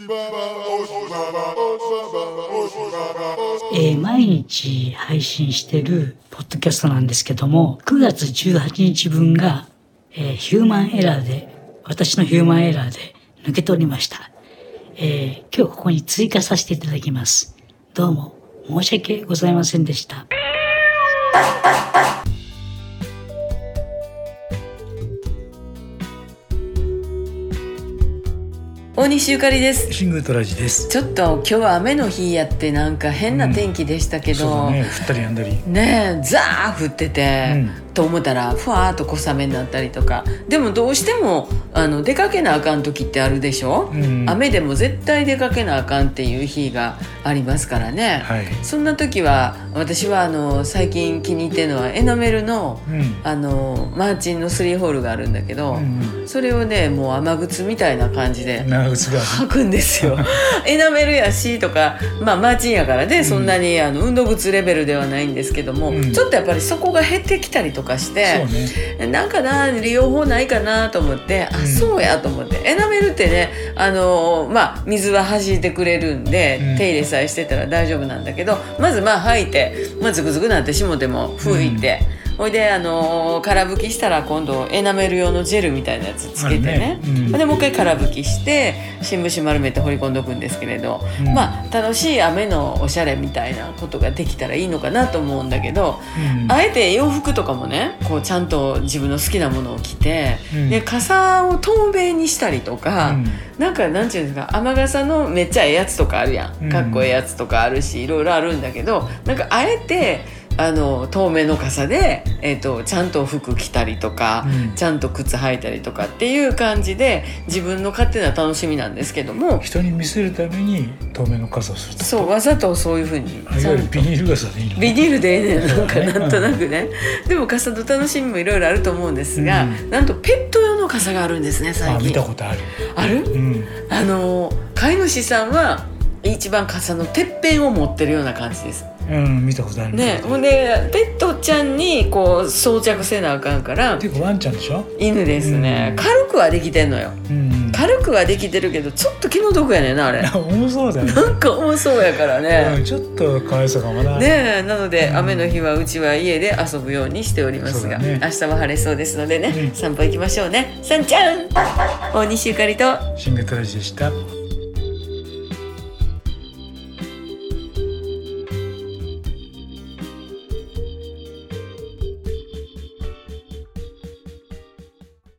えー毎日配信してるポッドキャストなんですけども、9月18日分が、えーヒューマンエラーで、私のヒューマンエラーで抜けておりました。えー今日ここに追加させていただきます。どうも申し訳ございませんでした。大西ゆかりです。シングルトラジです。ちょっと今日は雨の日やってなんか変な天気でしたけど、そうだね、降ったりやんだり。ねえザー降ってて、うと思ったらふわーっと小雨になったりとか。でもどうしてもあの出かけなあかん時ってあるでしょ、うん。雨でも絶対出かけなあかんっていう日がありますからね、はい。そんな時は私はあの最近気に入ってるのはエナメルのうん。あのマーチンのスリーホールがあるんだけど、うんそれをねもう雨靴みたいな感じで。履くんですよ。エナメルやしとかまあマーチンやからね、そんなにあの運動靴レベルではないんですけども、うん。ちょっとやっぱり底が減ってきたりとかしてね。なんかな利用法ないかなと思ってあ、うんそうやと思ってエナメルってねあのまあ水は弾いてくれるんで、うん手入れさえしてたら大丈夫なんだけどまずまあ履いて、まあ、ズクズクなってしもても拭いて。ほいで、あの空拭きしたら今度エナメル用のジェルみたいなやつつけてね。ね。うん。でもう一回空拭きして新聞紙丸めて放り込んどくんですけれど、うん。まあ楽しい雨のおしゃれみたいなことができたらいいのかなと思うんだけど、うん。あえて洋服とかもねこうちゃんと自分の好きなものを着て、うん。で傘を透明にしたりとか、うん。なんかなんていうんですか雨傘のめっちゃええやつとかあるやうんん。かっこええやつとかあるしいろいろあるんだけどなんかあえてあの透明の傘で、えー、とちゃんと服着たりとか、うんちゃんと靴履いたりとかっていう感じで自分の勝手な楽しみなんですけども人に見せるために透明の傘をすると？そうわざとそういうふうにあいわゆるビニール傘でいいの？ビニールでええねんなんかなんとなくね、でも傘の楽しみもいろいろあると思うんですが、うんなんとペット用の傘があるんですね最あ、見近たことある。ある？うん。あの飼い主さんは一番傘のてっぺんを持ってるような感じですうん、見たことある。ねほんでペットちゃんにこう装着せなあかんからてかワンちゃんでしょ？犬ですね、うん軽くはできてんのようん。軽くはできてるけどちょっと気の毒やねんなあれあ重そうだよね。なんか重そうやからうねん、ちょっとかわいそうかもな。。ねえなので雨の日はうちは家で遊ぶようにしておりますが、ね明日は晴れそうですのでね、うん散歩行きましょうねさんちゃん大西ゆかりとシングルトラジでした。